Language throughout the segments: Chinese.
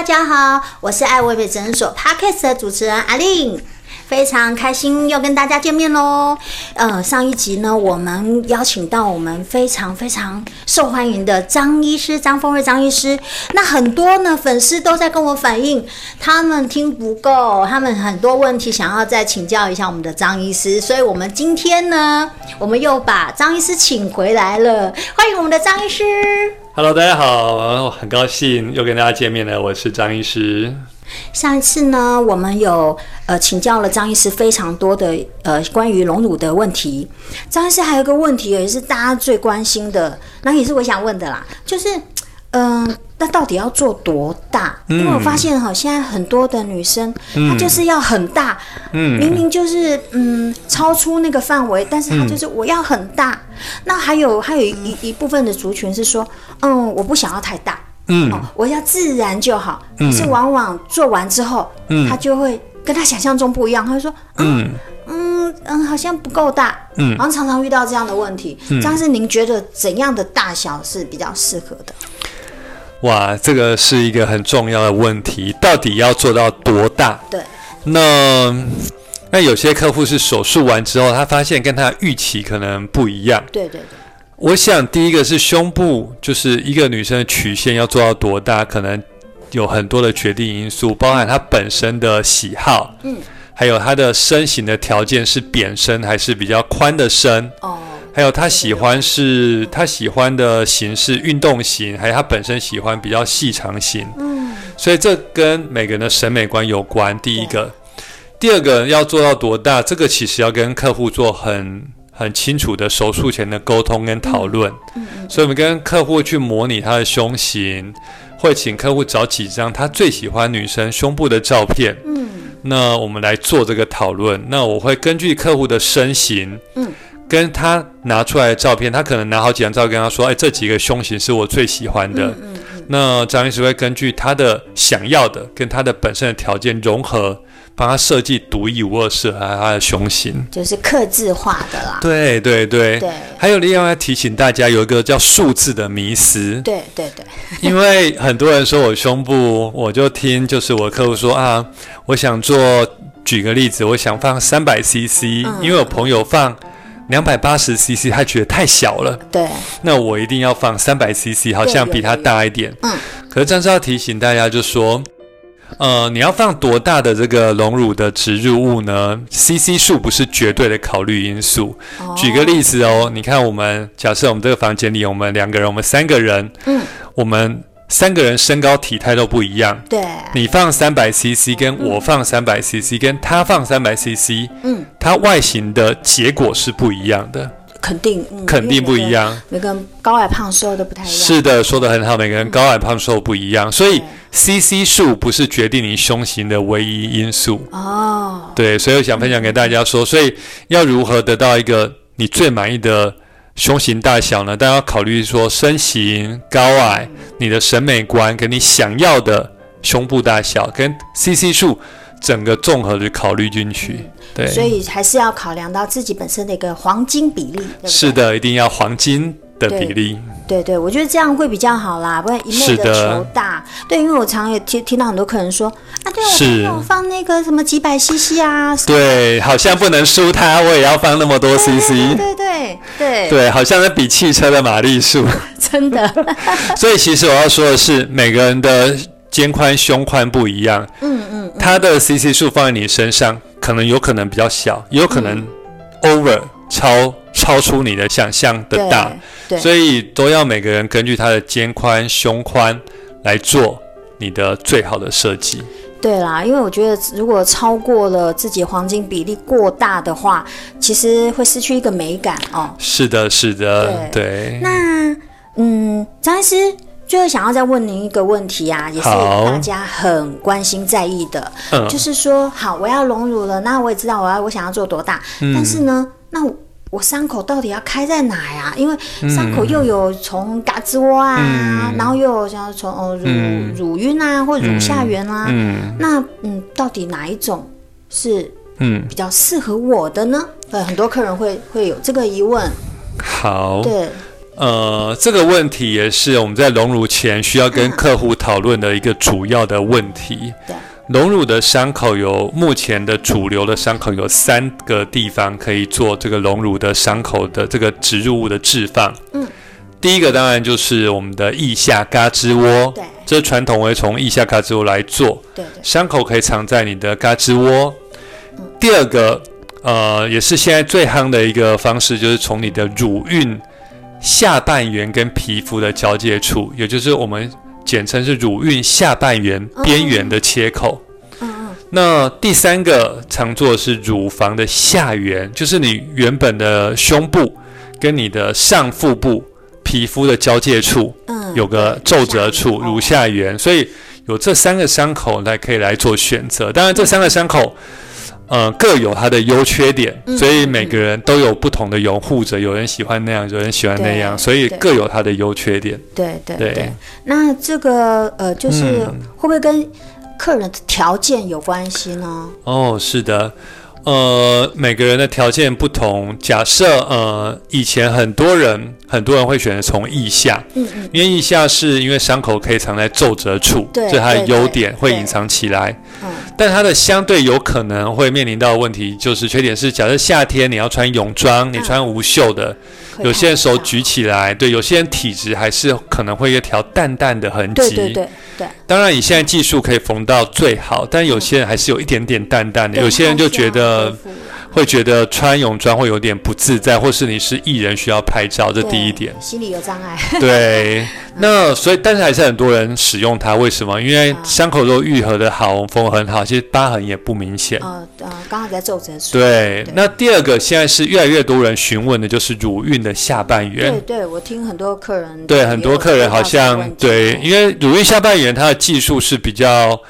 大家好，我是爱惟美诊所 Podcast 的主持人阿令。非常开心又跟大家见面喽。呃，上一集呢，我们邀请到我们非常非常受欢迎的张医师张丰瑞张医师。那很多呢粉丝都在跟我反映，他们听不够，他们很多问题想要再请教一下我们的张医师。所以，我们今天呢，我们又把张医师请回来了。欢迎我们的张医师。Hello，大家好，很高兴又跟大家见面了。我是张医师。上一次呢，我们有呃请教了张医师非常多的呃关于隆乳的问题。张医师还有一个问题也是大家最关心的，那也是我想问的啦，就是嗯、呃，那到底要做多大？嗯、因为我发现哈，现在很多的女生、嗯、她就是要很大，嗯，明明就是嗯超出那个范围，但是她就是我要很大。嗯、那还有还有一一部分的族群是说，嗯，我不想要太大。嗯、哦，我要自然就好。可是往往做完之后，嗯，他就会跟她想象中不一样。她就说，嗯嗯嗯，好像不够大。嗯，然后常常遇到这样的问题。张医师，您觉得怎样的大小是比较适合的？哇，这个是一个很重要的问题，到底要做到多大？对。那那有些客户是手术完之后，他发现跟他预期可能不一样。对对对。我想第一个是胸部，就是一个女生的曲线要做到多大，可能有很多的决定因素，包含她本身的喜好，嗯，还有她的身形的条件是扁身还是比较宽的身，哦，还有他喜欢是他喜欢的型是运动型，还有他本身喜欢比较细长型，嗯，所以这跟每个人的审美观有关。第一个，第二个要做到多大，这个其实要跟客户做很。很清楚的手术前的沟通跟讨论，所以我们跟客户去模拟他的胸型，会请客户找几张他最喜欢女生胸部的照片，嗯，那我们来做这个讨论。那我会根据客户的身形，嗯，跟他拿出来的照片，他可能拿好几张照片，跟他说，哎，这几个胸型是我最喜欢的。嗯那张医师会根据他的想要的跟他的本身的条件融合。帮他设计独一无二适合他的胸型，就是刻字化的啦。对对对。对。还有另外提醒大家，有一个叫数字的迷思。对对对。因为很多人说我胸部，我就听就是我客户说啊，我想做，举个例子，我想放三百 CC，因为我朋友放两百八十 CC，他觉得太小了。对。那我一定要放三百 CC，好像比他大一点。嗯。可是张是要提醒大家，就说。呃，你要放多大的这个隆乳的植入物呢？CC 数不是绝对的考虑因素。Oh. 举个例子哦，你看我们假设我们这个房间里，我们两个人，我们三个人，嗯，我们三个人身高体态都不一样。对，你放三百 CC，跟我放三百 CC，跟他放三百 CC，嗯，它外形的结果是不一样的。肯定，嗯、肯定不一样。每个人高矮胖瘦都不太一样。是的，说的很好。每个人高矮胖瘦不一样，嗯、所以 CC 数不是决定你胸型的唯一因素。哦，对，所以我想分享给大家说，所以要如何得到一个你最满意的胸型大小呢？大家要考虑说身形、高矮、你的审美观跟你想要的胸部大小跟 CC 数。整个综合的考虑进去，对，所以还是要考量到自己本身的一个黄金比例，对对？是的，一定要黄金的比例。对对，我觉得这样会比较好啦，不然一味的求大。对，因为我常也听听到很多客人说啊，对，我没有放那个什么几百 CC 啊，对，好像不能输他，我也要放那么多 CC，对对对对，对，好像在比汽车的马力数，真的。所以其实我要说的是，每个人的。肩宽、胸宽不一样，嗯嗯，他的 CC 数放在你身上，可能有可能比较小，也有可能 over 超超出你的想象的大，对，所以都要每个人根据他的肩宽、胸宽来做你的最好的设计。对啦，因为我觉得如果超过了自己黄金比例过大的话，其实会失去一个美感哦。是的，是的，对。对，那嗯，张医师。最后想要再问您一个问题啊，也是大家很关心在意的，嗯、就是说，好，我要隆乳了，那我也知道我要我想要做多大，嗯、但是呢，那我，伤口到底要开在哪呀？因为伤口又有从胳肢窝啊，嗯、然后又有像从哦乳、嗯、乳晕啊，或乳下缘啊，嗯、那嗯，到底哪一种是嗯比较适合我的呢？呃、嗯，很多客人会会有这个疑问。好，对。呃，这个问题也是我们在隆乳前需要跟客户讨论的一个主要的问题。对，隆乳的伤口有目前的主流的伤口有三个地方可以做这个隆乳的伤口的这个植入物的置放。嗯，第一个当然就是我们的腋下嘎吱窝。对，这传统会从腋下嘎吱窝来做。对，伤口可以藏在你的嘎吱窝。第二个，呃，也是现在最夯的一个方式，就是从你的乳晕。下半圆跟皮肤的交界处，也就是我们简称是乳晕下半圆边缘的切口。嗯嗯。那第三个常做的是乳房的下缘，就是你原本的胸部跟你的上腹部皮肤的交界处，嗯，有个皱褶处，乳下缘。所以有这三个伤口来可以来做选择。当然，这三个伤口。呃，各有它的优缺点，所以每个人都有不同的拥护者，有人喜欢那样，有人喜欢那样，所以各有它的优缺点。对对对。那这个呃，就是会不会跟客人的条件有关系呢？哦，是的。呃，每个人的条件不同。假设呃，以前很多人很多人会选择从腋下，嗯嗯，因为腋下是因为伤口可以藏在皱褶处，对，这是它的优点，会隐藏起来。嗯，但它的相对有可能会面临到的问题就是缺点是，假设夏天你要穿泳装，你穿无袖的。有些人手举起来，对，有些人体质还是可能会有一条淡淡的痕迹。对对对对。当然，以现在技术可以缝到最好，但有些人还是有一点点淡淡的。有些人就觉得。会觉得穿泳装会有点不自在，或是你是艺人需要拍照，这第一点。心理有障碍。对，那所以但是还是很多人使用它，为什么？因为伤口都愈合的好，缝很好，其实疤痕也不明显。呃呃，刚好在皱褶处。对，那第二个现在是越来越多人询问的就是乳晕的下半圆。对对，我听很多客人。对，很多客人好像对，因为乳晕下半圆它的技术是比较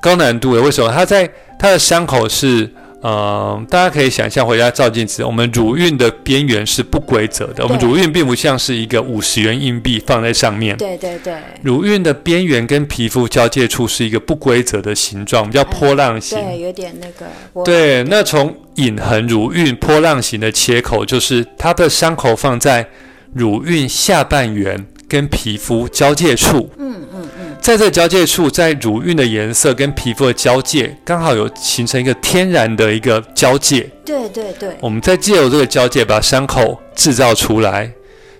高难度的，为什么？它在它的伤口是。嗯，大家可以想象，回家照镜子，我们乳晕的边缘是不规则的。我们乳晕并不像是一个五十元硬币放在上面。对对对。乳晕的边缘跟皮肤交界处是一个不规则的形状，我们叫波浪形。对，有点那个。对，那从隐痕乳晕波浪形的切口，就是它的伤口放在乳晕下半圆跟皮肤交界处。嗯嗯。在这个交界处，在乳晕的颜色跟皮肤的交界，刚好有形成一个天然的一个交界。对对对。我们再借由这个交界，把伤口制造出来，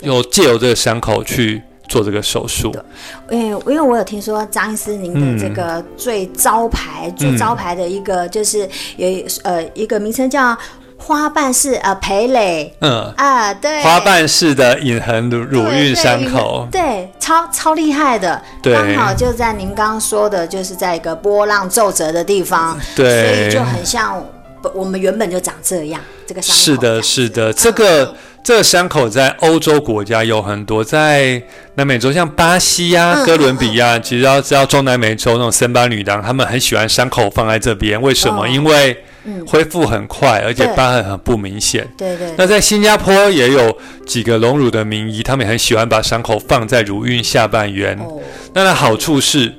又借由这个伤口去做这个手术。对，因为因为我有听说张医师您的这个最招牌、嗯、最招牌的一个就是有呃一个名称叫。花瓣式呃培蕾，嗯啊对，花瓣式的隐痕乳乳晕伤口，对，超超厉害的，刚好就在您刚刚说的，就是在一个波浪皱褶的地方，对，所以就很像我们原本就长这样，这个伤口是的，是的，这个、嗯、这个伤口在欧洲国家有很多，在南美洲像巴西呀、啊、哥伦比亚，其实要知道中南美洲那种森巴女郎，他们很喜欢伤口放在这边，为什么？哦、因为恢复很快，而且疤痕很不明显。对对。那在新加坡也有几个隆乳的名医，他们也很喜欢把伤口放在乳晕下半圆。哦。那它好处是，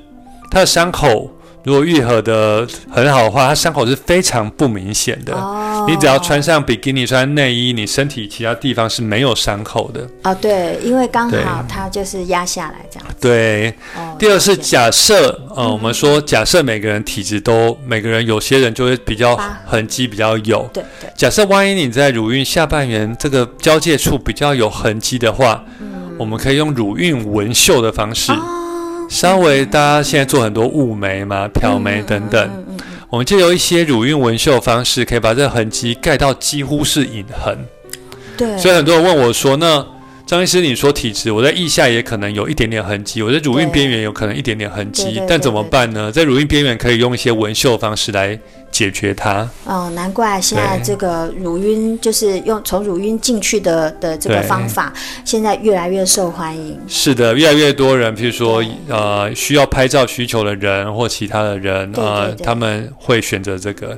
它的伤口。如果愈合的很好的话，它伤口是非常不明显的。哦，你只要穿上比基尼、穿内衣，你身体其他地方是没有伤口的。啊、哦，对，因为刚好它就是压下来这样子。对。哦、第二是假设，呃，我们说假设每个人体质都，每个人有些人就会比较痕迹比较有。对对。假设万一你在乳晕下半圆这个交界处比较有痕迹的话，嗯，我们可以用乳晕纹绣的方式。哦稍微，大家现在做很多雾眉嘛、挑眉等等，嗯嗯嗯嗯、我们就有一些乳晕纹绣方式，可以把这个痕迹盖到几乎是隐痕。对，所以很多人问我说：“那张医师，你说体质，我在腋下也可能有一点点痕迹，我在乳晕边缘有可能一点点痕迹，但怎么办呢？在乳晕边缘可以用一些纹绣方式来。”解决它哦，难怪现在这个乳晕就是用从乳晕进去的的这个方法，现在越来越受欢迎。是的，越来越多人，譬如说呃需要拍照需求的人或其他的人，呃，他们会选择这个。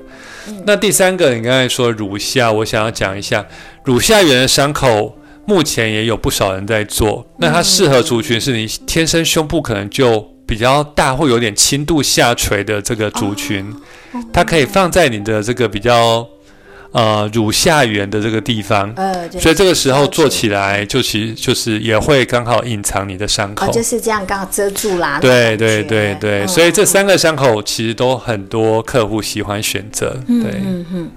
嗯、那第三个，你刚才说乳下，我想要讲一下乳下缘的伤口，目前也有不少人在做。那它适合族群是你天生胸部可能就比较大，会有点轻度下垂的这个族群。哦它可以放在你的这个比较，呃乳下缘的这个地方，呃，所以这个时候做起来就其实就是也会刚好隐藏你的伤口，哦，就是这样刚好遮住啦。对对对对，嗯，所以这三个伤口其实都很多客户喜欢选择。对，嗯嗯嗯，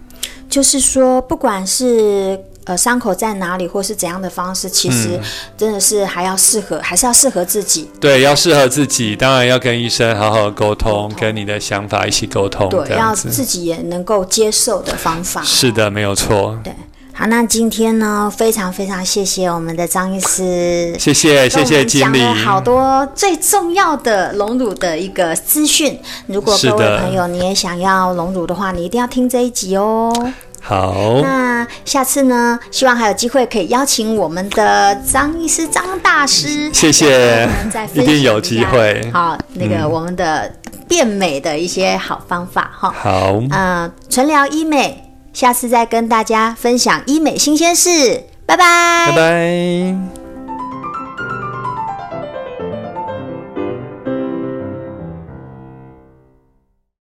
就是说不管是。呃，伤口在哪里，或是怎样的方式，其实真的是还要适合，嗯、还是要适合自己。对，要适合自己，当然要跟医生好好沟通，跟你的想法一起沟通。对，要自己也能够接受的方法。是的，没有错。对，好，那今天呢，非常非常谢谢我们的张医师，谢谢谢谢经理，讲了好多最重要的隆乳的一个资讯。如果各位朋友你也想要隆乳的话，你一定要听这一集哦。好，那下次呢？希望还有机会可以邀请我们的张医师张大师，谢谢，一定有机会。好，那个我们的变美的一些好方法哈。好，嗯，纯聊医美，下次再跟大家分享医美新鲜事。拜拜，拜拜。